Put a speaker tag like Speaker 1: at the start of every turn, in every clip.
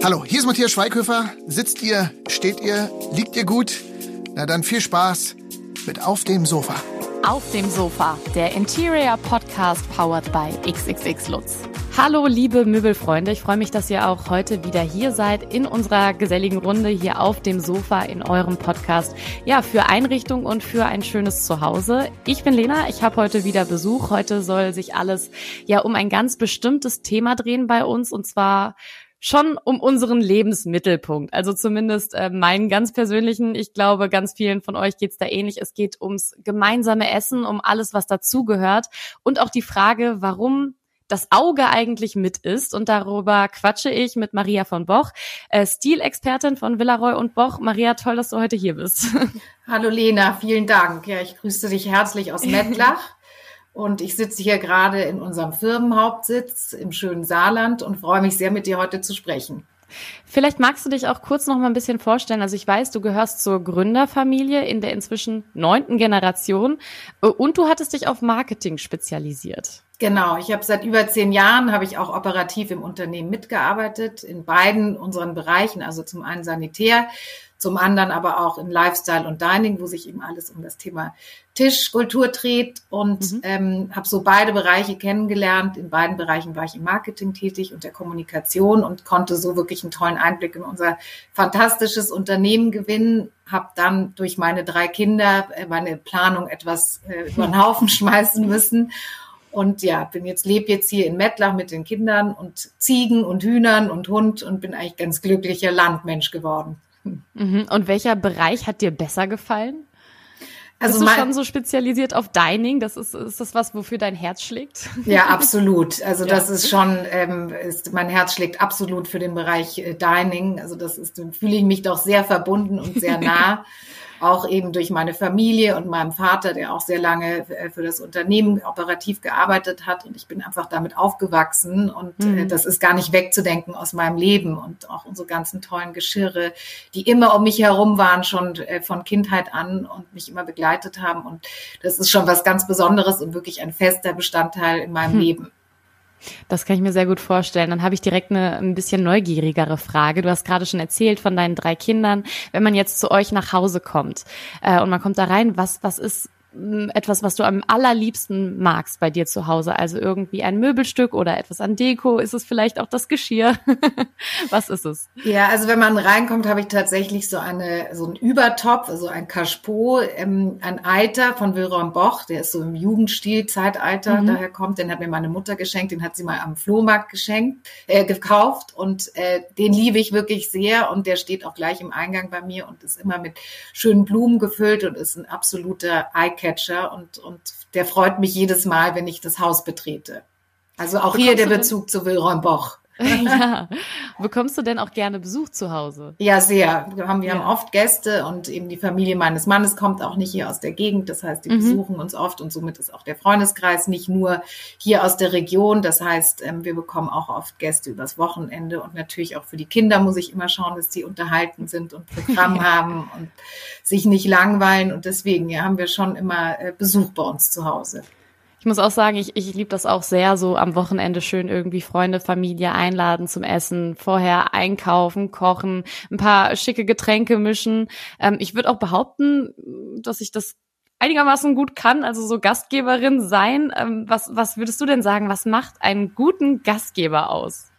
Speaker 1: Hallo, hier ist Matthias Schweighöfer. Sitzt ihr, steht ihr, liegt ihr gut? Na dann viel Spaß mit Auf dem Sofa.
Speaker 2: Auf dem Sofa, der Interior Podcast powered by XXX Lutz. Hallo liebe Möbelfreunde, ich freue mich, dass ihr auch heute wieder hier seid in unserer geselligen Runde hier auf dem Sofa in eurem Podcast. Ja, für Einrichtung und für ein schönes Zuhause. Ich bin Lena, ich habe heute wieder Besuch. Heute soll sich alles ja um ein ganz bestimmtes Thema drehen bei uns und zwar schon um unseren Lebensmittelpunkt. Also zumindest äh, meinen ganz persönlichen. Ich glaube, ganz vielen von euch geht's da ähnlich. Es geht ums gemeinsame Essen, um alles, was dazugehört und auch die Frage, warum das Auge eigentlich mit ist. Und darüber quatsche ich mit Maria von Boch, äh, Stilexpertin von Villaroy und Boch. Maria, toll, dass du heute hier bist.
Speaker 3: Hallo Lena, vielen Dank. Ja, ich grüße dich herzlich aus Mettlach. Und ich sitze hier gerade in unserem Firmenhauptsitz im schönen Saarland und freue mich sehr, mit dir heute zu sprechen.
Speaker 2: Vielleicht magst du dich auch kurz noch mal ein bisschen vorstellen. Also ich weiß, du gehörst zur Gründerfamilie in der inzwischen neunten Generation äh, und du hattest dich auf Marketing spezialisiert.
Speaker 3: Genau, ich habe seit über zehn Jahren habe ich auch operativ im Unternehmen mitgearbeitet in beiden unseren Bereichen, also zum einen Sanitär, zum anderen aber auch in Lifestyle und Dining, wo sich eben alles um das Thema Tischkultur dreht und mhm. ähm, habe so beide Bereiche kennengelernt. In beiden Bereichen war ich im Marketing tätig und der Kommunikation und konnte so wirklich einen tollen Einblick in unser fantastisches Unternehmen gewinnen. Habe dann durch meine drei Kinder äh, meine Planung etwas äh, über den Haufen schmeißen müssen. Und ja, bin jetzt, lebe jetzt hier in Mettlach mit den Kindern und Ziegen und Hühnern und Hund und bin eigentlich ganz glücklicher Landmensch geworden.
Speaker 2: Mhm. Und welcher Bereich hat dir besser gefallen? Also Bist du schon so spezialisiert auf Dining? Das ist, ist das was, wofür dein Herz schlägt?
Speaker 3: Ja, absolut. Also ja. das ist schon, ähm, ist, mein Herz schlägt absolut für den Bereich äh, Dining. Also das ist, fühle ich mich doch sehr verbunden und sehr nah. Auch eben durch meine Familie und meinem Vater, der auch sehr lange äh, für das Unternehmen operativ gearbeitet hat. Und ich bin einfach damit aufgewachsen und äh, mhm. das ist gar nicht wegzudenken aus meinem Leben und auch unsere ganzen tollen Geschirre, die immer um mich herum waren, schon äh, von Kindheit an und mich immer begleitet haben. Und das ist schon was ganz Besonderes und wirklich ein fester Bestandteil in meinem mhm. Leben.
Speaker 2: Das kann ich mir sehr gut vorstellen. Dann habe ich direkt eine ein bisschen neugierigere Frage. Du hast gerade schon erzählt von deinen drei Kindern. Wenn man jetzt zu euch nach Hause kommt äh, und man kommt da rein, was, was ist etwas, was du am allerliebsten magst bei dir zu Hause? Also irgendwie ein Möbelstück oder etwas an Deko? Ist es vielleicht auch das Geschirr? was ist es?
Speaker 3: Ja, also wenn man reinkommt, habe ich tatsächlich so eine so einen Übertopf, also ein Cachepot, ähm, ein Alter von Wilhelm Boch, der ist so im Jugendstil Zeitalter, mhm. daher kommt, den hat mir meine Mutter geschenkt, den hat sie mal am Flohmarkt geschenkt, äh, gekauft und äh, den liebe ich wirklich sehr und der steht auch gleich im Eingang bei mir und ist immer mit schönen Blumen gefüllt und ist ein absoluter Eye Eyecatcher und, und der freut mich jedes Mal, wenn ich das Haus betrete. Also auch Bekommst hier der Bezug zu Wilhelm Boch.
Speaker 2: ja. Bekommst du denn auch gerne Besuch zu Hause?
Speaker 3: Ja, sehr. Wir haben, wir ja. haben oft Gäste und eben die Familie meines Mannes kommt auch nicht hier aus der Gegend. Das heißt, die mhm. besuchen uns oft und somit ist auch der Freundeskreis nicht nur hier aus der Region. Das heißt, ähm, wir bekommen auch oft Gäste übers Wochenende und natürlich auch für die Kinder muss ich immer schauen, dass sie unterhalten sind und Programm haben und sich nicht langweilen. Und deswegen ja, haben wir schon immer äh, Besuch bei uns zu Hause.
Speaker 2: Ich muss auch sagen, ich, ich liebe das auch sehr, so am Wochenende schön irgendwie Freunde, Familie einladen zum Essen, vorher einkaufen, kochen, ein paar schicke Getränke mischen. Ähm, ich würde auch behaupten, dass ich das einigermaßen gut kann, also so Gastgeberin sein. Ähm, was, was würdest du denn sagen, was macht einen guten Gastgeber aus?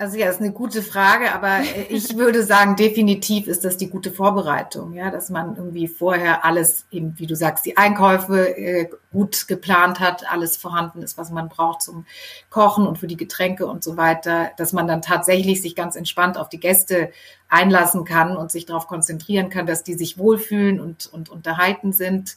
Speaker 3: Also ja, ist eine gute Frage, aber ich würde sagen, definitiv ist das die gute Vorbereitung, ja, dass man irgendwie vorher alles eben, wie du sagst, die Einkäufe äh, gut geplant hat, alles vorhanden ist, was man braucht zum Kochen und für die Getränke und so weiter, dass man dann tatsächlich sich ganz entspannt auf die Gäste einlassen kann und sich darauf konzentrieren kann, dass die sich wohlfühlen und, und unterhalten sind.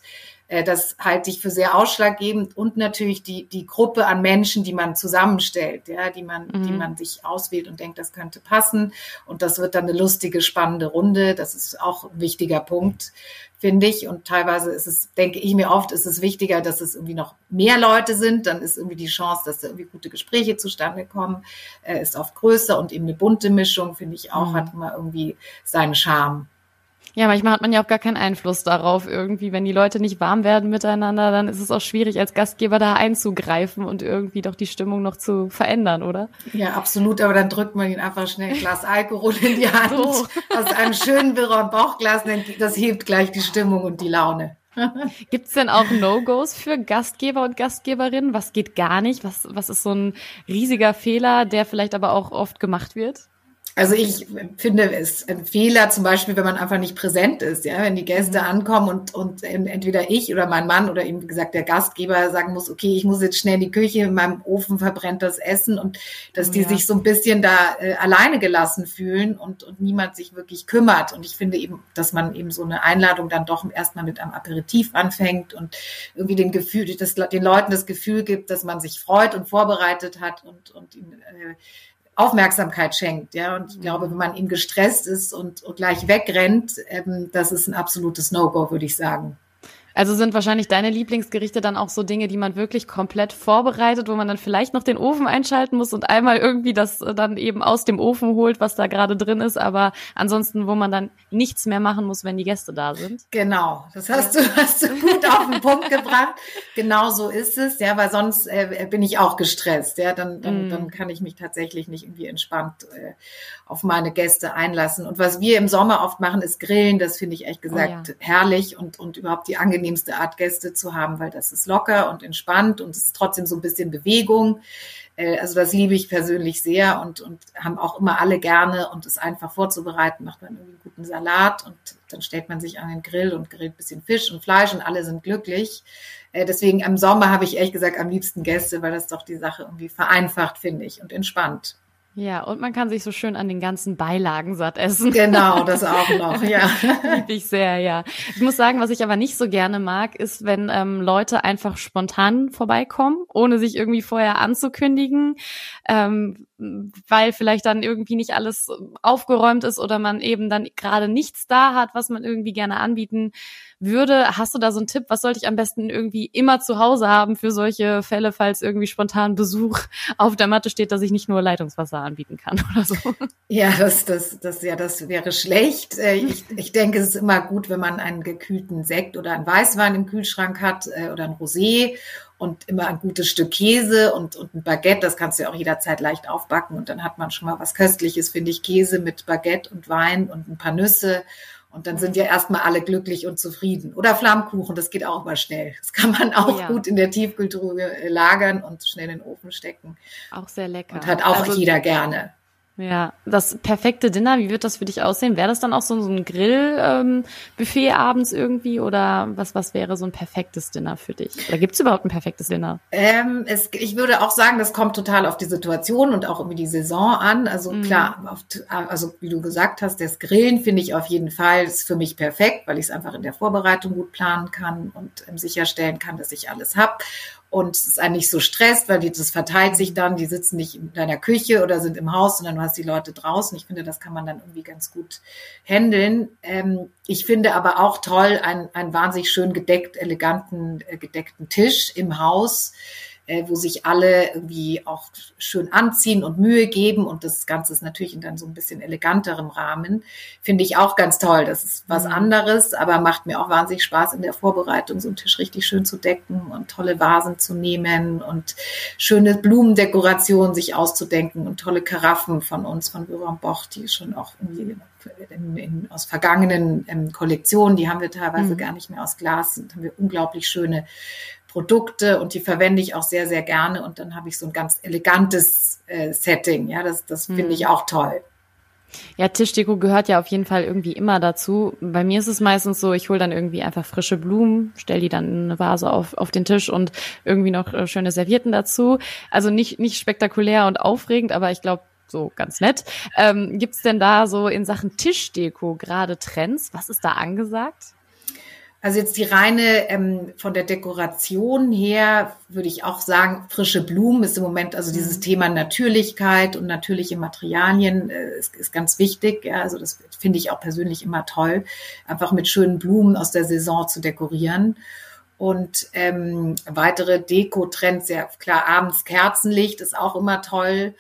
Speaker 3: Äh, das halte ich für sehr ausschlaggebend und natürlich die, die Gruppe an Menschen, die man zusammenstellt, ja, die man, mhm. die man sich auswählt und denkt, das könnte passen. Und das wird dann eine lustige, spannende Runde. Das ist auch ein wichtiger Punkt, finde ich. Und teilweise ist es, denke ich mir oft, ist es wichtiger, dass es irgendwie noch mehr Leute sind. Dann ist irgendwie die Chance, dass da irgendwie gute Gespräche zustande kommen, äh, ist oft größer und eben eine bunte Mischung, finde ich auch, mhm. hat immer irgendwie seinen Charme.
Speaker 2: Ja, manchmal hat man ja auch gar keinen Einfluss darauf irgendwie. Wenn die Leute nicht warm werden miteinander, dann ist es auch schwierig, als Gastgeber da einzugreifen und irgendwie doch die Stimmung noch zu verändern, oder?
Speaker 3: Ja, absolut. Aber dann drückt man ihnen einfach schnell ein Glas Alkohol in die Hand so. aus einem schönen Bauchglas. Das hebt gleich die Stimmung und die Laune.
Speaker 2: Gibt's denn auch No-Gos für Gastgeber und Gastgeberinnen? Was geht gar nicht? Was, was ist so ein riesiger Fehler, der vielleicht aber auch oft gemacht wird?
Speaker 3: Also ich finde es ein Fehler, zum Beispiel, wenn man einfach nicht präsent ist, ja, wenn die Gäste mhm. ankommen und, und entweder ich oder mein Mann oder eben, wie gesagt, der Gastgeber sagen muss, okay, ich muss jetzt schnell in die Küche, in meinem Ofen verbrennt das Essen und dass die ja. sich so ein bisschen da äh, alleine gelassen fühlen und, und niemand sich wirklich kümmert. Und ich finde eben, dass man eben so eine Einladung dann doch erstmal mit einem Aperitif anfängt und irgendwie den Gefühl, das, den Leuten das Gefühl gibt, dass man sich freut und vorbereitet hat und, und ihn, äh, Aufmerksamkeit schenkt. Ja, und ich glaube, wenn man ihm gestresst ist und, und gleich wegrennt, ähm, das ist ein absolutes No-Go, würde ich sagen.
Speaker 2: Also sind wahrscheinlich deine Lieblingsgerichte dann auch so Dinge, die man wirklich komplett vorbereitet, wo man dann vielleicht noch den Ofen einschalten muss und einmal irgendwie das äh, dann eben aus dem Ofen holt, was da gerade drin ist, aber ansonsten, wo man dann nichts mehr machen muss, wenn die Gäste da sind.
Speaker 3: Genau, das hast du, hast du gut auf den Punkt gebracht. Genau so ist es, ja, weil sonst äh, bin ich auch gestresst, ja, dann, dann, mm. dann kann ich mich tatsächlich nicht irgendwie entspannt äh, auf meine Gäste einlassen. Und was wir im Sommer oft machen, ist grillen. Das finde ich ehrlich gesagt oh ja. herrlich und, und überhaupt die angenehmste Art Gäste zu haben, weil das ist locker und entspannt und es ist trotzdem so ein bisschen Bewegung. Äh, also das liebe ich persönlich sehr und, und haben auch immer alle gerne und es einfach vorzubereiten, macht man irgendwie einen guten Salat und dann stellt man sich an den Grill und grillt ein bisschen Fisch und Fleisch und alle sind glücklich. Äh, deswegen im Sommer habe ich ehrlich gesagt am liebsten Gäste, weil das doch die Sache irgendwie vereinfacht, finde ich, und entspannt.
Speaker 2: Ja, und man kann sich so schön an den ganzen Beilagen satt essen.
Speaker 3: Genau, das auch noch, ja.
Speaker 2: Liebe ich sehr, ja. Ich muss sagen, was ich aber nicht so gerne mag, ist, wenn ähm, Leute einfach spontan vorbeikommen, ohne sich irgendwie vorher anzukündigen, ähm, weil vielleicht dann irgendwie nicht alles aufgeräumt ist oder man eben dann gerade nichts da hat, was man irgendwie gerne anbieten würde. Hast du da so einen Tipp? Was sollte ich am besten irgendwie immer zu Hause haben für solche Fälle, falls irgendwie spontan Besuch auf der Matte steht, dass ich nicht nur Leitungswasser anbieten kann oder so?
Speaker 3: Ja, das, das, das, ja, das wäre schlecht. Äh, ich, ich denke, es ist immer gut, wenn man einen gekühlten Sekt oder einen Weißwein im Kühlschrank hat äh, oder ein Rosé und immer ein gutes Stück Käse und, und ein Baguette. Das kannst du ja auch jederzeit leicht aufbacken und dann hat man schon mal was Köstliches, finde ich. Käse mit Baguette und Wein und ein paar Nüsse und dann sind ja erstmal alle glücklich und zufrieden. Oder Flammkuchen, das geht auch immer schnell. Das kann man auch ja. gut in der Tiefkühltruhe lagern und schnell in den Ofen stecken.
Speaker 2: Auch sehr lecker.
Speaker 3: Und hat auch also, jeder gerne.
Speaker 2: Ja, das perfekte Dinner, wie wird das für dich aussehen? Wäre das dann auch so, so ein Grillbuffet ähm, abends irgendwie oder was, was wäre so ein perfektes Dinner für dich? Oder gibt es überhaupt ein perfektes Dinner?
Speaker 3: Ähm, es, ich würde auch sagen, das kommt total auf die Situation und auch irgendwie die Saison an. Also mhm. klar, auf, also wie du gesagt hast, das Grillen finde ich auf jeden Fall ist für mich perfekt, weil ich es einfach in der Vorbereitung gut planen kann und ähm, sicherstellen kann, dass ich alles habe und es ist eigentlich so stresst, weil die, das verteilt sich dann, die sitzen nicht in deiner Küche oder sind im Haus, sondern du hast die Leute draußen. Ich finde, das kann man dann irgendwie ganz gut handeln. Ähm, ich finde aber auch toll einen, einen wahnsinnig schön gedeckt, eleganten, äh, gedeckten Tisch im Haus äh, wo sich alle irgendwie auch schön anziehen und Mühe geben und das Ganze ist natürlich in dann so ein bisschen eleganterem Rahmen. Finde ich auch ganz toll. Das ist was mhm. anderes, aber macht mir auch wahnsinnig Spaß in der Vorbereitung, so einen Tisch richtig schön zu decken und tolle Vasen zu nehmen und schöne Blumendekorationen sich auszudenken und tolle Karaffen von uns, von Böhrer Boch, die schon auch irgendwie in, in, aus vergangenen ähm, Kollektionen, die haben wir teilweise mhm. gar nicht mehr aus Glas, sind, haben wir unglaublich schöne Produkte und die verwende ich auch sehr, sehr gerne. Und dann habe ich so ein ganz elegantes äh, Setting. Ja, das, das finde mhm. ich auch toll.
Speaker 2: Ja, Tischdeko gehört ja auf jeden Fall irgendwie immer dazu. Bei mir ist es meistens so, ich hole dann irgendwie einfach frische Blumen, stelle die dann in eine Vase auf, auf den Tisch und irgendwie noch äh, schöne Servietten dazu. Also nicht, nicht spektakulär und aufregend, aber ich glaube, so ganz nett. Ähm, Gibt es denn da so in Sachen Tischdeko gerade Trends? Was ist da angesagt?
Speaker 3: Also jetzt die reine ähm, von der Dekoration her würde ich auch sagen, frische Blumen ist im Moment, also dieses mhm. Thema Natürlichkeit und natürliche Materialien äh, ist, ist ganz wichtig. Ja, also das finde ich auch persönlich immer toll, einfach mit schönen Blumen aus der Saison zu dekorieren. Und ähm, weitere Deko-Trends, ja klar, abends Kerzenlicht ist auch immer toll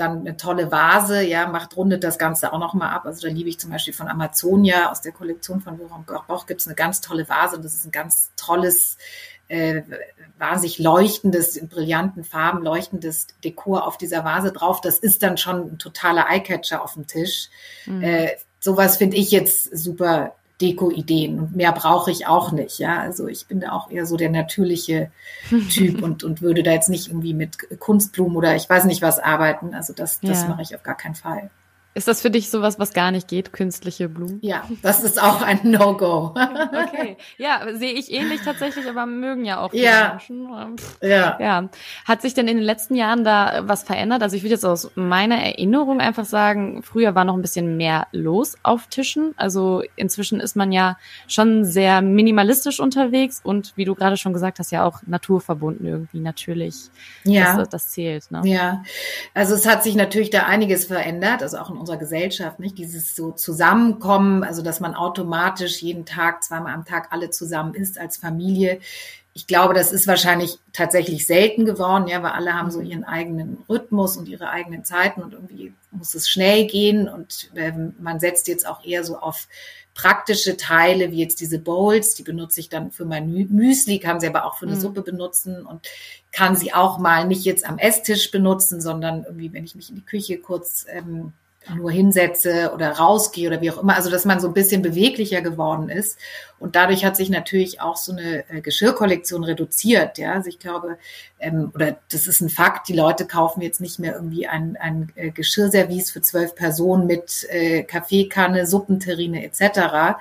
Speaker 3: dann eine tolle Vase, ja, macht, rundet das Ganze auch nochmal ab. Also da liebe ich zum Beispiel von Amazonia aus der Kollektion von Wilhelm Goch gibt es eine ganz tolle Vase und das ist ein ganz tolles, äh, wahnsinnig leuchtendes, in brillanten Farben leuchtendes Dekor auf dieser Vase drauf. Das ist dann schon ein totaler Eyecatcher auf dem Tisch. Mhm. Äh, sowas finde ich jetzt super Deko-Ideen und mehr brauche ich auch nicht. Ja, also ich bin da auch eher so der natürliche Typ und, und würde da jetzt nicht irgendwie mit Kunstblumen oder ich weiß nicht was arbeiten. Also das, das ja. mache ich auf gar keinen Fall.
Speaker 2: Ist das für dich sowas, was gar nicht geht, künstliche Blumen?
Speaker 3: Ja, das ist auch ein No-Go.
Speaker 2: okay. Ja, sehe ich ähnlich tatsächlich, aber mögen ja auch
Speaker 3: ja.
Speaker 2: Menschen. Ja. ja. Hat sich denn in den letzten Jahren da was verändert? Also ich würde jetzt aus meiner Erinnerung einfach sagen, früher war noch ein bisschen mehr los auf Tischen. Also inzwischen ist man ja schon sehr minimalistisch unterwegs und wie du gerade schon gesagt hast, ja auch naturverbunden irgendwie natürlich. Ja. Das, das zählt. Ne?
Speaker 3: Ja. Also es hat sich natürlich da einiges verändert, also auch in unserer Gesellschaft, nicht? Dieses so Zusammenkommen, also dass man automatisch jeden Tag, zweimal am Tag alle zusammen ist als Familie. Ich glaube, das ist wahrscheinlich tatsächlich selten geworden, ja, weil alle haben so ihren eigenen Rhythmus und ihre eigenen Zeiten und irgendwie muss es schnell gehen und äh, man setzt jetzt auch eher so auf praktische Teile, wie jetzt diese Bowls, die benutze ich dann für mein Müsli, kann sie aber auch für eine mhm. Suppe benutzen und kann sie auch mal nicht jetzt am Esstisch benutzen, sondern irgendwie, wenn ich mich in die Küche kurz ähm, nur hinsetze oder rausgehe oder wie auch immer. Also dass man so ein bisschen beweglicher geworden ist. Und dadurch hat sich natürlich auch so eine äh, Geschirrkollektion reduziert. Ja, also ich glaube, ähm, oder das ist ein Fakt, die Leute kaufen jetzt nicht mehr irgendwie ein, ein äh, Geschirrservice für zwölf Personen mit äh, Kaffeekanne, Suppenterrine etc.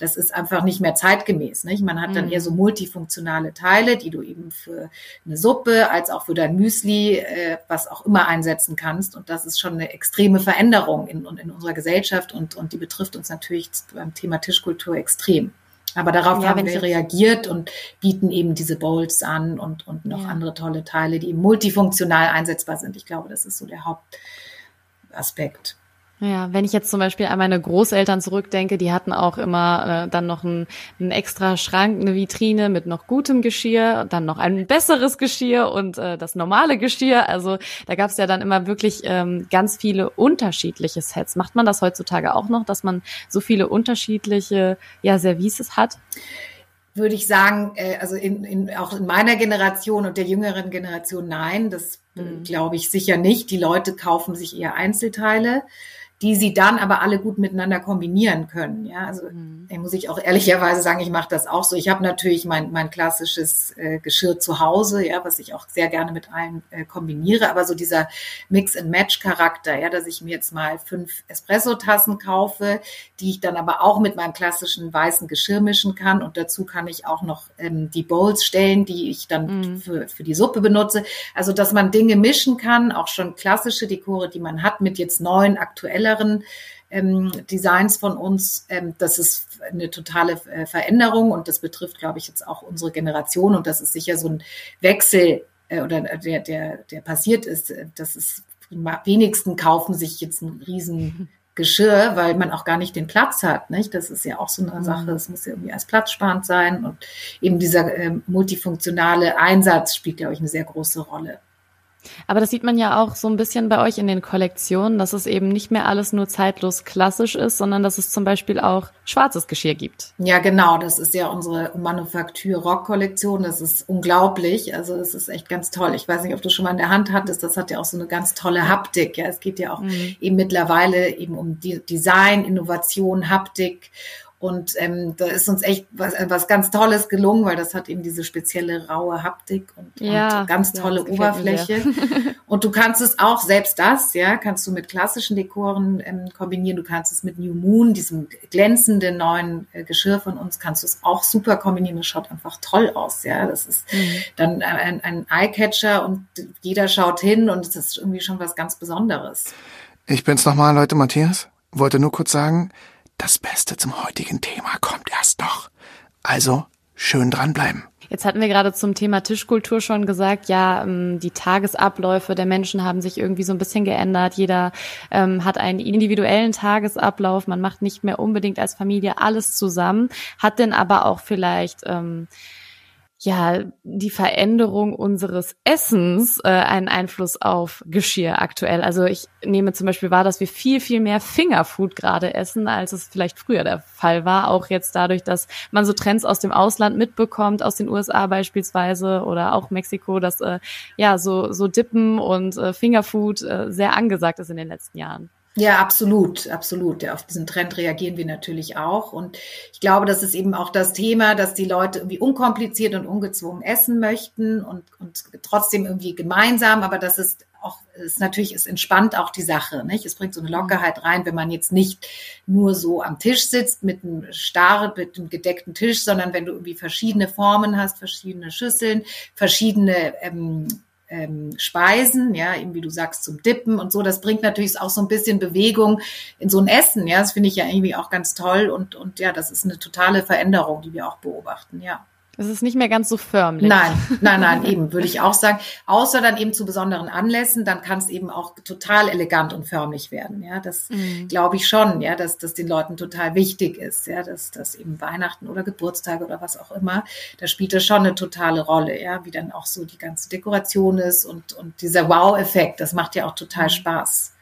Speaker 3: Das ist einfach nicht mehr zeitgemäß. Nicht? Man hat dann mhm. eher so multifunktionale Teile, die du eben für eine Suppe als auch für dein Müsli, äh, was auch immer einsetzen kannst. Und das ist schon eine extreme Veränderung in, in unserer Gesellschaft und, und die betrifft uns natürlich beim Thema Tischkultur extrem. Aber darauf ja, haben wir reagiert und bieten eben diese Bowls an und, und noch ja. andere tolle Teile, die multifunktional einsetzbar sind. Ich glaube, das ist so der Hauptaspekt.
Speaker 2: Ja, wenn ich jetzt zum Beispiel an meine Großeltern zurückdenke, die hatten auch immer äh, dann noch einen, einen extra Schrank, eine Vitrine mit noch gutem Geschirr, dann noch ein besseres Geschirr und äh, das normale Geschirr. Also da gab es ja dann immer wirklich ähm, ganz viele unterschiedliche Sets. Macht man das heutzutage auch noch, dass man so viele unterschiedliche ja, Services hat?
Speaker 3: Würde ich sagen, äh, also in, in, auch in meiner Generation und der jüngeren Generation nein, das mhm. glaube ich sicher nicht. Die Leute kaufen sich eher Einzelteile die sie dann aber alle gut miteinander kombinieren können. Ja, also mhm. muss ich auch ehrlicherweise sagen, ich mache das auch so. Ich habe natürlich mein, mein klassisches äh, Geschirr zu Hause, ja, was ich auch sehr gerne mit allen äh, kombiniere, aber so dieser Mix-and-Match-Charakter, ja, dass ich mir jetzt mal fünf Espresso-Tassen kaufe, die ich dann aber auch mit meinem klassischen weißen Geschirr mischen kann und dazu kann ich auch noch ähm, die Bowls stellen, die ich dann mhm. für, für die Suppe benutze. Also, dass man Dinge mischen kann, auch schon klassische Dekore, die man hat, mit jetzt neuen, aktuellen aktuelleren ähm, Designs von uns, ähm, das ist eine totale äh, Veränderung und das betrifft, glaube ich, jetzt auch unsere Generation und das ist sicher so ein Wechsel äh, oder der, der, der passiert ist. Das ist wenigsten kaufen sich jetzt einen riesen Geschirr, weil man auch gar nicht den Platz hat. Nicht? Das ist ja auch so eine mhm. Sache, das muss ja irgendwie als platzsparend sein und eben dieser äh, multifunktionale Einsatz spielt, glaube ich, eine sehr große Rolle.
Speaker 2: Aber das sieht man ja auch so ein bisschen bei euch in den Kollektionen, dass es eben nicht mehr alles nur zeitlos klassisch ist, sondern dass es zum Beispiel auch schwarzes Geschirr gibt.
Speaker 3: Ja, genau. Das ist ja unsere Manufaktur Rock Kollektion. Das ist unglaublich. Also das ist echt ganz toll. Ich weiß nicht, ob du schon mal in der Hand hattest. Das hat ja auch so eine ganz tolle Haptik. Ja, es geht ja auch mhm. eben mittlerweile eben um Design, Innovation, Haptik und ähm, da ist uns echt was, äh, was ganz Tolles gelungen, weil das hat eben diese spezielle raue Haptik und, ja, und ganz tolle ja, Oberfläche. und du kannst es auch, selbst das, ja, kannst du mit klassischen Dekoren ähm, kombinieren. Du kannst es mit New Moon, diesem glänzenden neuen äh, Geschirr von uns, kannst du es auch super kombinieren. Das schaut einfach toll aus, ja. Das ist mhm. dann ein, ein Eyecatcher und jeder schaut hin und es ist irgendwie schon was ganz Besonderes.
Speaker 1: Ich bin's nochmal, Leute, Matthias. Wollte nur kurz sagen, das Beste zum heutigen Thema kommt erst noch. Also schön dranbleiben.
Speaker 2: Jetzt hatten wir gerade zum Thema Tischkultur schon gesagt, ja, ähm, die Tagesabläufe der Menschen haben sich irgendwie so ein bisschen geändert. Jeder ähm, hat einen individuellen Tagesablauf. Man macht nicht mehr unbedingt als Familie alles zusammen, hat denn aber auch vielleicht ähm, ja die Veränderung unseres Essens äh, einen Einfluss auf Geschirr aktuell? Also ich nehme zum Beispiel wahr, dass wir viel, viel mehr Fingerfood gerade essen, als es vielleicht früher der Fall war. Auch jetzt dadurch, dass man so Trends aus dem Ausland mitbekommt, aus den USA beispielsweise oder auch Mexiko, dass äh, ja so, so Dippen und äh, Fingerfood äh, sehr angesagt ist in den letzten Jahren.
Speaker 3: Ja, absolut, absolut. Ja, auf diesen Trend reagieren wir natürlich auch. Und ich glaube, das ist eben auch das Thema, dass die Leute irgendwie unkompliziert und ungezwungen essen möchten und, und trotzdem irgendwie gemeinsam, aber das ist auch, ist natürlich, es entspannt auch die Sache, nicht? Es bringt so eine Lockerheit rein, wenn man jetzt nicht nur so am Tisch sitzt mit einem starr, mit einem gedeckten Tisch, sondern wenn du irgendwie verschiedene Formen hast, verschiedene Schüsseln, verschiedene ähm, ähm, Speisen, ja, eben wie du sagst, zum Dippen und so. Das bringt natürlich auch so ein bisschen Bewegung in so ein Essen, ja. Das finde ich ja irgendwie auch ganz toll und, und ja, das ist eine totale Veränderung, die wir auch beobachten, ja.
Speaker 2: Es ist nicht mehr ganz so förmlich.
Speaker 3: Nein, nein, nein, eben, würde ich auch sagen. Außer dann eben zu besonderen Anlässen, dann kann es eben auch total elegant und förmlich werden. Ja, das mhm. glaube ich schon, ja, dass das den Leuten total wichtig ist, ja, dass das eben Weihnachten oder Geburtstage oder was auch immer, da spielt das schon eine totale Rolle, ja, wie dann auch so die ganze Dekoration ist und, und dieser Wow-Effekt, das macht ja auch total mhm. Spaß.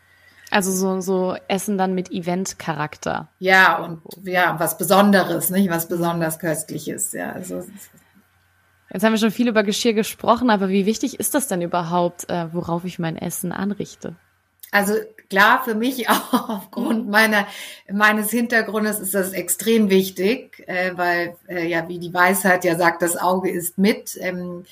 Speaker 2: Also so, so Essen dann mit Event-Charakter.
Speaker 3: Ja, und ja, was Besonderes, nicht? Was besonders Köstliches, ja. Also,
Speaker 2: Jetzt haben wir schon viel über Geschirr gesprochen, aber wie wichtig ist das denn überhaupt, äh, worauf ich mein Essen anrichte?
Speaker 3: Also klar, für mich auch aufgrund meiner, meines Hintergrundes ist das extrem wichtig, äh, weil äh, ja, wie die Weisheit ja sagt, das Auge ist mit. Ähm,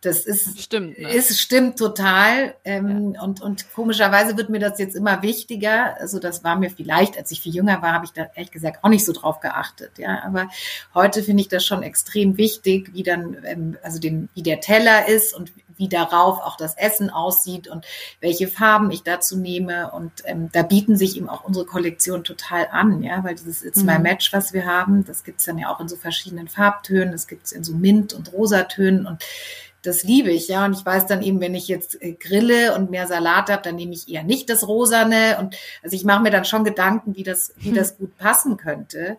Speaker 3: das ist
Speaker 2: stimmt,
Speaker 3: ne? ist stimmt total ähm, ja. und und komischerweise wird mir das jetzt immer wichtiger. Also das war mir vielleicht, als ich viel jünger war, habe ich da ehrlich gesagt auch nicht so drauf geachtet. Ja, aber heute finde ich das schon extrem wichtig, wie dann ähm, also den wie der Teller ist und wie darauf auch das Essen aussieht und welche Farben ich dazu nehme. Und ähm, da bieten sich eben auch unsere Kollektionen total an, ja, weil dieses It's My mhm. Match, was wir haben, das gibt's dann ja auch in so verschiedenen Farbtönen, das gibt's in so Mint- und Rosatönen und das liebe ich, ja. Und ich weiß dann eben, wenn ich jetzt äh, grille und mehr Salat habe, dann nehme ich eher nicht das Rosane. Und also ich mache mir dann schon Gedanken, wie das, wie das gut passen könnte.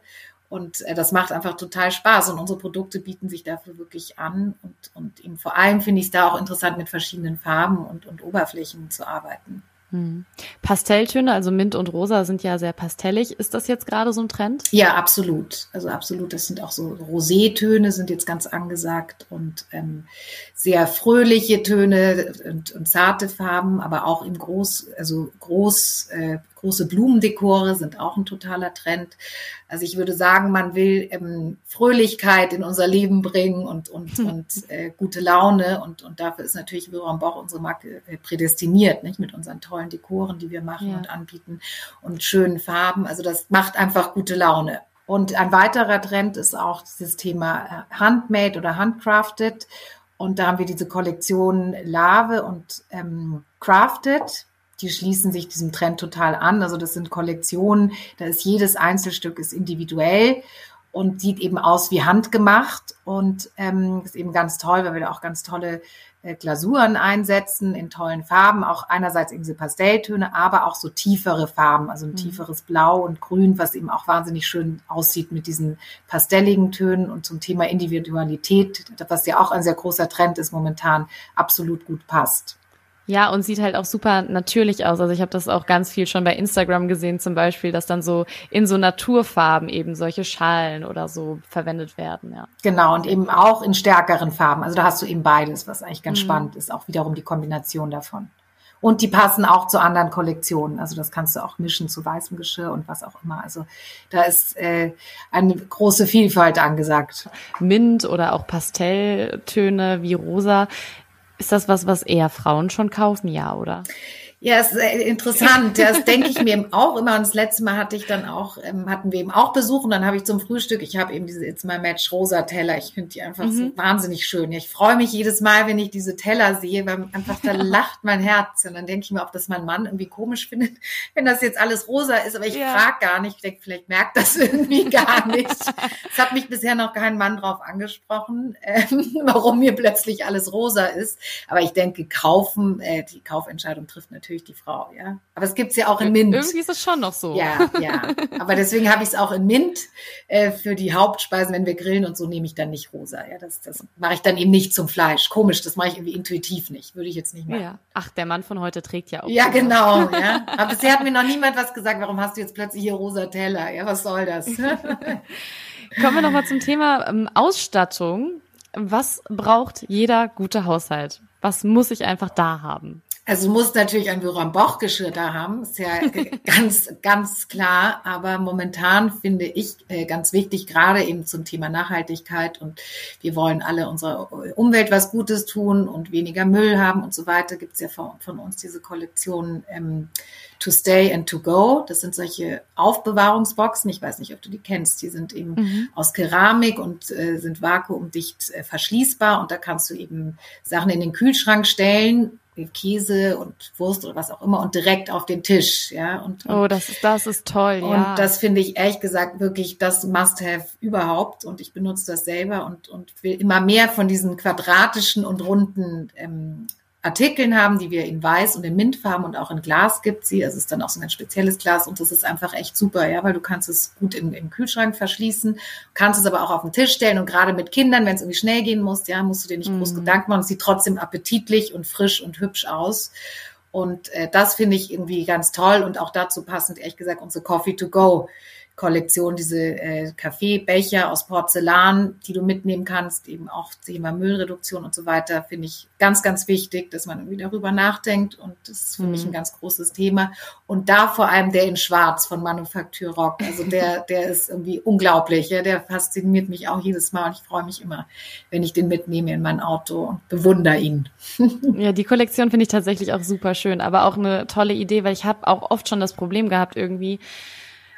Speaker 3: Und äh, das macht einfach total Spaß. Und unsere Produkte bieten sich dafür wirklich an. Und, und eben vor allem finde ich es da auch interessant, mit verschiedenen Farben und, und Oberflächen zu arbeiten.
Speaker 2: Hm. Pastelltöne, also Mint und Rosa, sind ja sehr pastellig. Ist das jetzt gerade so ein Trend?
Speaker 3: Ja, absolut. Also absolut. Das sind auch so Rosétöne, sind jetzt ganz angesagt und ähm, sehr fröhliche Töne und, und zarte Farben, aber auch im groß, also groß, äh, große Blumendekore sind auch ein totaler Trend. Also ich würde sagen, man will ähm, Fröhlichkeit in unser Leben bringen und, und, hm. und äh, gute Laune. Und, und dafür ist natürlich Wilhelm Boch unsere Marke äh, prädestiniert, nicht? Mit unseren tollen Dekoren, die wir machen ja. und anbieten und schönen Farben. Also das macht einfach gute Laune. Und ein weiterer Trend ist auch dieses Thema äh, Handmade oder Handcrafted. Und da haben wir diese Kollektion Lave und ähm, Crafted die schließen sich diesem Trend total an. Also das sind Kollektionen, da ist jedes Einzelstück ist individuell und sieht eben aus wie handgemacht und ähm, ist eben ganz toll, weil wir da auch ganz tolle äh, Glasuren einsetzen in tollen Farben, auch einerseits eben diese Pastelltöne, aber auch so tiefere Farben, also ein mhm. tieferes Blau und Grün, was eben auch wahnsinnig schön aussieht mit diesen pastelligen Tönen und zum Thema Individualität, was ja auch ein sehr großer Trend ist momentan, absolut gut passt.
Speaker 2: Ja, und sieht halt auch super natürlich aus. Also ich habe das auch ganz viel schon bei Instagram gesehen, zum Beispiel, dass dann so in so Naturfarben eben solche Schalen oder so verwendet werden, ja.
Speaker 3: Genau, und eben auch in stärkeren Farben. Also da hast du eben beides, was eigentlich ganz mhm. spannend ist, auch wiederum die Kombination davon. Und die passen auch zu anderen Kollektionen. Also das kannst du auch mischen zu weißem Geschirr und was auch immer. Also da ist äh, eine große Vielfalt angesagt.
Speaker 2: Mint oder auch Pastelltöne wie rosa ist das was, was eher Frauen schon kaufen, ja, oder?
Speaker 3: Ja, ist interessant. Das denke ich mir eben auch immer. Und das letzte Mal hatte ich dann auch, ähm, hatten wir eben auch Besuch und dann habe ich zum Frühstück, ich habe eben diese It's My Match rosa Teller. Ich finde die einfach mhm. so wahnsinnig schön. Ich freue mich jedes Mal, wenn ich diese Teller sehe, weil einfach da lacht mein Herz. Und dann denke ich mir, ob das mein Mann irgendwie komisch findet, wenn das jetzt alles rosa ist. Aber ich ja. frage gar nicht. Ich denke, vielleicht merkt das irgendwie gar nicht. Es hat mich bisher noch kein Mann drauf angesprochen, ähm, warum mir plötzlich alles rosa ist. Aber ich denke, kaufen, äh, die Kaufentscheidung trifft natürlich natürlich die Frau, ja. Aber es gibt's ja auch in Mint.
Speaker 2: Irgendwie ist es schon noch so.
Speaker 3: Ja, ja. Aber deswegen habe ich es auch in Mint äh, für die Hauptspeisen, wenn wir grillen und so, nehme ich dann nicht rosa. Ja, das, das mache ich dann eben nicht zum Fleisch. Komisch, das mache ich irgendwie intuitiv nicht. Würde ich jetzt nicht machen. Ja.
Speaker 2: Ach, der Mann von heute trägt ja auch.
Speaker 3: Ja, rosa. genau. Ja. Aber bisher hat mir noch niemand was gesagt, warum hast du jetzt plötzlich hier rosa Teller? Ja, was soll das?
Speaker 2: Kommen wir nochmal zum Thema ähm, Ausstattung. Was braucht jeder gute Haushalt? Was muss ich einfach da haben?
Speaker 3: Also muss natürlich ein Büro-Boch-Geschirr da haben, ist ja ganz, ganz klar. Aber momentan finde ich äh, ganz wichtig, gerade eben zum Thema Nachhaltigkeit und wir wollen alle unserer Umwelt was Gutes tun und weniger Müll haben und so weiter. Gibt es ja von, von, uns diese Kollektion ähm, To Stay and To Go. Das sind solche Aufbewahrungsboxen. Ich weiß nicht, ob du die kennst. Die sind eben mhm. aus Keramik und äh, sind vakuumdicht äh, verschließbar und da kannst du eben Sachen in den Kühlschrank stellen Käse und Wurst oder was auch immer und direkt auf den Tisch, ja. Und,
Speaker 2: und oh, das ist, das ist toll,
Speaker 3: und
Speaker 2: ja.
Speaker 3: Und das finde ich ehrlich gesagt wirklich das Must-have überhaupt und ich benutze das selber und, und will immer mehr von diesen quadratischen und runden ähm, Artikeln haben, die wir in weiß und in Mintfarben und auch in Glas gibt sie. Also es ist dann auch so ein ganz spezielles Glas und das ist einfach echt super, ja, weil du kannst es gut im, im Kühlschrank verschließen, kannst es aber auch auf den Tisch stellen und gerade mit Kindern, wenn es irgendwie schnell gehen muss, ja, musst du dir nicht groß mm. Gedanken machen. Es sieht trotzdem appetitlich und frisch und hübsch aus. Und äh, das finde ich irgendwie ganz toll und auch dazu passend, ehrlich gesagt, unsere Coffee to go Kollektion, diese äh, Kaffeebecher aus Porzellan, die du mitnehmen kannst, eben auch Thema Müllreduktion und so weiter, finde ich ganz, ganz wichtig, dass man irgendwie darüber nachdenkt und das ist für mhm. mich ein ganz großes Thema. Und da vor allem der in Schwarz von Manufaktur Rock, also der, der ist irgendwie unglaublich, ja, der fasziniert mich auch jedes Mal und ich freue mich immer, wenn ich den mitnehme in mein Auto und bewundere ihn.
Speaker 2: ja, die Kollektion finde ich tatsächlich auch super schön, aber auch eine tolle Idee, weil ich habe auch oft schon das Problem gehabt irgendwie,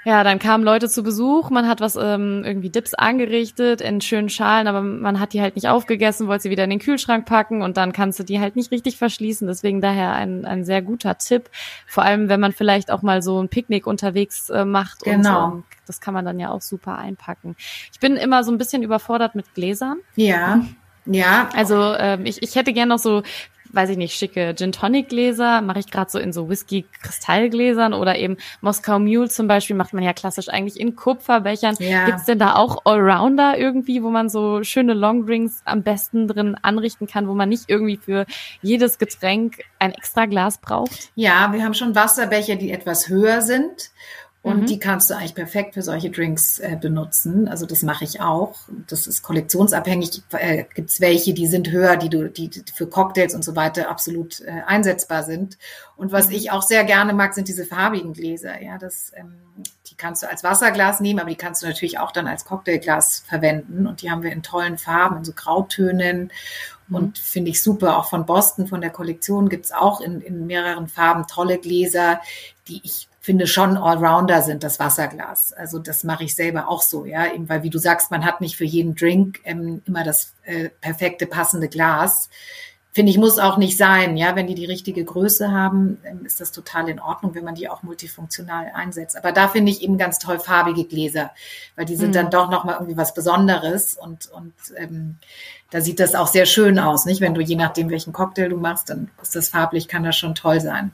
Speaker 2: ja, dann kamen Leute zu Besuch, man hat was ähm, irgendwie Dips angerichtet in schönen Schalen, aber man hat die halt nicht aufgegessen, wollte sie wieder in den Kühlschrank packen und dann kannst du die halt nicht richtig verschließen. Deswegen daher ein, ein sehr guter Tipp. Vor allem, wenn man vielleicht auch mal so ein Picknick unterwegs äh, macht.
Speaker 3: Genau.
Speaker 2: Und, ähm, das kann man dann ja auch super einpacken. Ich bin immer so ein bisschen überfordert mit Gläsern.
Speaker 3: Ja. Ja.
Speaker 2: Also ähm, ich, ich hätte gern noch so weiß ich nicht, schicke Gin Tonic Gläser, mache ich gerade so in so Whisky Kristallgläsern oder eben Moskau Mule zum Beispiel macht man ja klassisch eigentlich in Kupferbechern. Ja. Gibt's denn da auch Allrounder irgendwie, wo man so schöne Longdrinks am besten drin anrichten kann, wo man nicht irgendwie für jedes Getränk ein extra Glas braucht?
Speaker 3: Ja, wir haben schon Wasserbecher, die etwas höher sind und mhm. die kannst du eigentlich perfekt für solche Drinks äh, benutzen. Also das mache ich auch. Das ist kollektionsabhängig. Äh, Gibt es welche, die sind höher, die du, die, die für Cocktails und so weiter absolut äh, einsetzbar sind. Und was mhm. ich auch sehr gerne mag, sind diese farbigen Gläser. Ja, das, ähm, die kannst du als Wasserglas nehmen, aber die kannst du natürlich auch dann als Cocktailglas verwenden. Und die haben wir in tollen Farben, in so Grautönen. Mhm. Und finde ich super. Auch von Boston, von der Kollektion gibt's auch in, in mehreren Farben tolle Gläser, die ich finde schon Allrounder sind das Wasserglas. Also das mache ich selber auch so, ja, eben weil wie du sagst, man hat nicht für jeden Drink ähm, immer das äh, perfekte passende Glas. Finde ich muss auch nicht sein, ja, wenn die die richtige Größe haben, ähm, ist das total in Ordnung, wenn man die auch multifunktional einsetzt. Aber da finde ich eben ganz toll farbige Gläser, weil die sind mhm. dann doch noch mal irgendwie was Besonderes und und ähm, da sieht das auch sehr schön aus, nicht? Wenn du je nachdem welchen Cocktail du machst, dann ist das farblich kann das schon toll sein.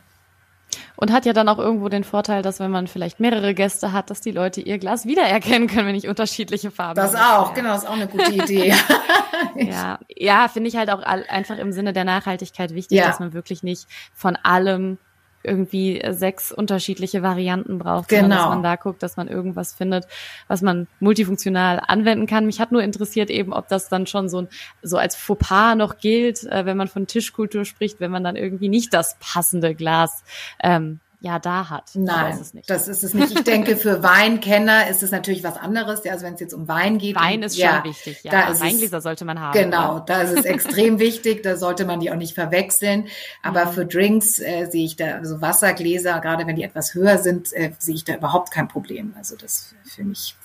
Speaker 2: Und hat ja dann auch irgendwo den Vorteil, dass wenn man vielleicht mehrere Gäste hat, dass die Leute ihr Glas wiedererkennen können, wenn ich unterschiedliche Farben
Speaker 3: habe. Das auch, genau, ist auch eine gute Idee.
Speaker 2: ja, ja finde ich halt auch einfach im Sinne der Nachhaltigkeit wichtig, ja. dass man wirklich nicht von allem irgendwie sechs unterschiedliche Varianten braucht,
Speaker 3: genau.
Speaker 2: dass man da guckt, dass man irgendwas findet, was man multifunktional anwenden kann. Mich hat nur interessiert eben, ob das dann schon so, ein, so als Fauxpas noch gilt, äh, wenn man von Tischkultur spricht, wenn man dann irgendwie nicht das passende Glas ähm, ja da hat.
Speaker 3: Nein, ist das ist es nicht. Ich denke, für Weinkenner ist es natürlich was anderes. Also wenn es jetzt um Wein geht.
Speaker 2: Wein ist ja, schon wichtig, ja. Da Weingläser es, sollte man haben.
Speaker 3: Genau, da ist es extrem wichtig. Da sollte man die auch nicht verwechseln. Aber mhm. für Drinks äh, sehe ich da, also Wassergläser, gerade wenn die etwas höher sind, äh, sehe ich da überhaupt kein Problem. Also das für mich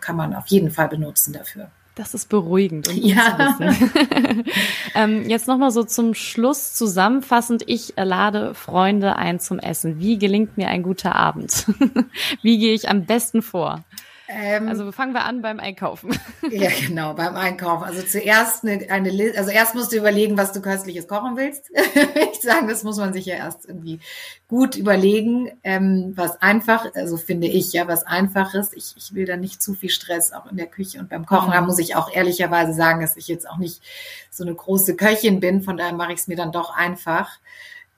Speaker 3: kann man auf jeden Fall benutzen dafür.
Speaker 2: Das ist beruhigend und ja. ähm, jetzt nochmal so zum Schluss zusammenfassend. Ich lade Freunde ein zum Essen. Wie gelingt mir ein guter Abend? Wie gehe ich am besten vor? Ähm, also fangen wir an beim Einkaufen.
Speaker 3: Ja, genau, beim Einkaufen. Also zuerst eine, eine also erst musst du überlegen, was du köstliches kochen willst. ich sagen, das muss man sich ja erst irgendwie gut überlegen, ähm, was einfach, also finde ich ja, was einfach ist. Ich, ich will da nicht zu viel Stress auch in der Küche und beim Kochen. Da muss ich auch ehrlicherweise sagen, dass ich jetzt auch nicht so eine große Köchin bin. Von daher mache ich es mir dann doch einfach.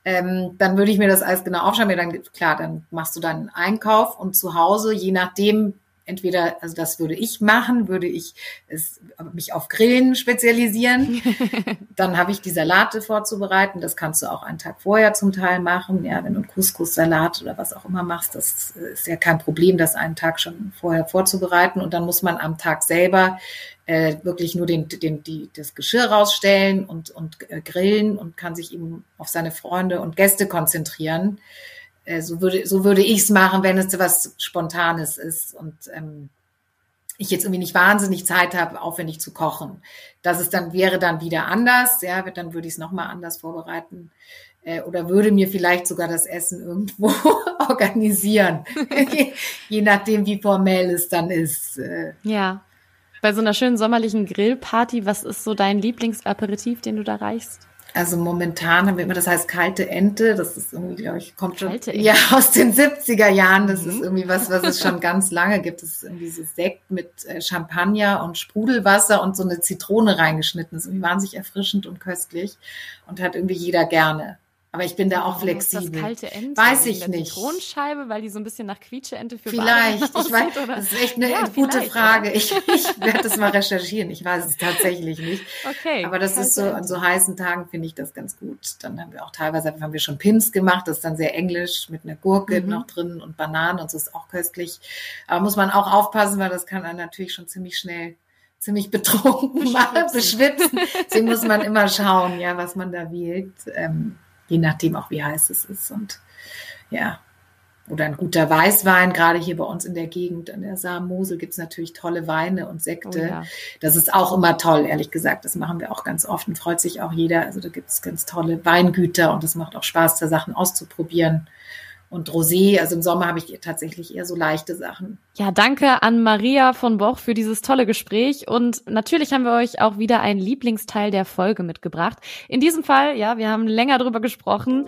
Speaker 3: Ähm, dann würde ich mir das alles genau aufschreiben. Dann, klar, dann machst du dann Einkauf und zu Hause, je nachdem, entweder, also das würde ich machen, würde ich es, mich auf Grillen spezialisieren. Dann habe ich die Salate vorzubereiten. Das kannst du auch einen Tag vorher zum Teil machen. Ja, wenn du einen Couscous-Salat oder was auch immer machst, das ist ja kein Problem, das einen Tag schon vorher vorzubereiten. Und dann muss man am Tag selber äh, wirklich nur den, den, die, das Geschirr rausstellen und, und äh, grillen und kann sich eben auf seine Freunde und Gäste konzentrieren. Äh, so würde, so würde ich es machen, wenn es was Spontanes ist und ähm, ich jetzt irgendwie nicht wahnsinnig Zeit habe, aufwendig zu kochen. Das ist dann, wäre dann wieder anders, ja, dann würde ich es nochmal anders vorbereiten äh, oder würde mir vielleicht sogar das Essen irgendwo organisieren, je nachdem, wie formell es dann ist. Äh.
Speaker 2: Ja. Bei so einer schönen sommerlichen Grillparty, was ist so dein Lieblingsaperitif, den du da reichst?
Speaker 3: Also momentan haben wir immer, das heißt kalte Ente, das ist irgendwie, glaube ich, kommt schon ja, aus den 70er Jahren. Das mhm. ist irgendwie was, was es schon ganz lange gibt. Das ist irgendwie so Sekt mit äh, Champagner und Sprudelwasser und so eine Zitrone reingeschnitten. Das ist irgendwie wahnsinnig erfrischend und köstlich und hat irgendwie jeder gerne. Aber ich bin da auch flexibel.
Speaker 2: Das kalte Ente
Speaker 3: weiß ich nicht.
Speaker 2: Zitronenscheibe, weil die so ein bisschen nach Quietscheente für
Speaker 3: Vielleicht. Ich weiß, oder? das ist echt eine ja, gute Frage. Oder? Ich, ich werde das mal recherchieren. Ich weiß es tatsächlich nicht.
Speaker 2: Okay.
Speaker 3: Aber das ist so, an so heißen Tagen finde ich das ganz gut. Dann haben wir auch teilweise, haben wir schon Pins gemacht. Das ist dann sehr englisch mit einer Gurke mhm. noch drin und Bananen und so ist auch köstlich. Aber muss man auch aufpassen, weil das kann dann natürlich schon ziemlich schnell ziemlich betrunken machen, beschwitzen. Deswegen muss man immer schauen, ja, was man da wählt. Ähm, je nachdem auch wie heiß es ist. Und ja, oder ein guter Weißwein, gerade hier bei uns in der Gegend, an der Saarmosel gibt es natürlich tolle Weine und Sekte. Oh ja. Das ist auch immer toll, ehrlich gesagt. Das machen wir auch ganz oft und freut sich auch jeder. Also da gibt es ganz tolle Weingüter und es macht auch Spaß, da Sachen auszuprobieren und Rosé. Also im Sommer habe ich tatsächlich eher so leichte Sachen.
Speaker 2: Ja, danke an Maria von Boch für dieses tolle Gespräch. Und natürlich haben wir euch auch wieder einen Lieblingsteil der Folge mitgebracht. In diesem Fall, ja, wir haben länger drüber gesprochen.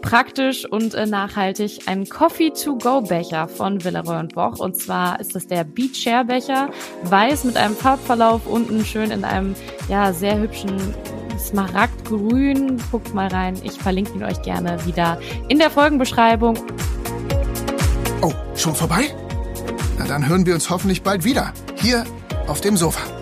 Speaker 2: Praktisch und äh, nachhaltig ein Coffee-to-go-Becher von Villeroy und Boch. Und zwar ist das der Beach Share Becher. Weiß mit einem Farbverlauf unten schön in einem, ja, sehr hübschen Smaragdgrün. Guckt mal rein. Ich verlinke ihn euch gerne wieder in der Folgenbeschreibung.
Speaker 1: Oh, schon vorbei? Na dann hören wir uns hoffentlich bald wieder. Hier auf dem Sofa.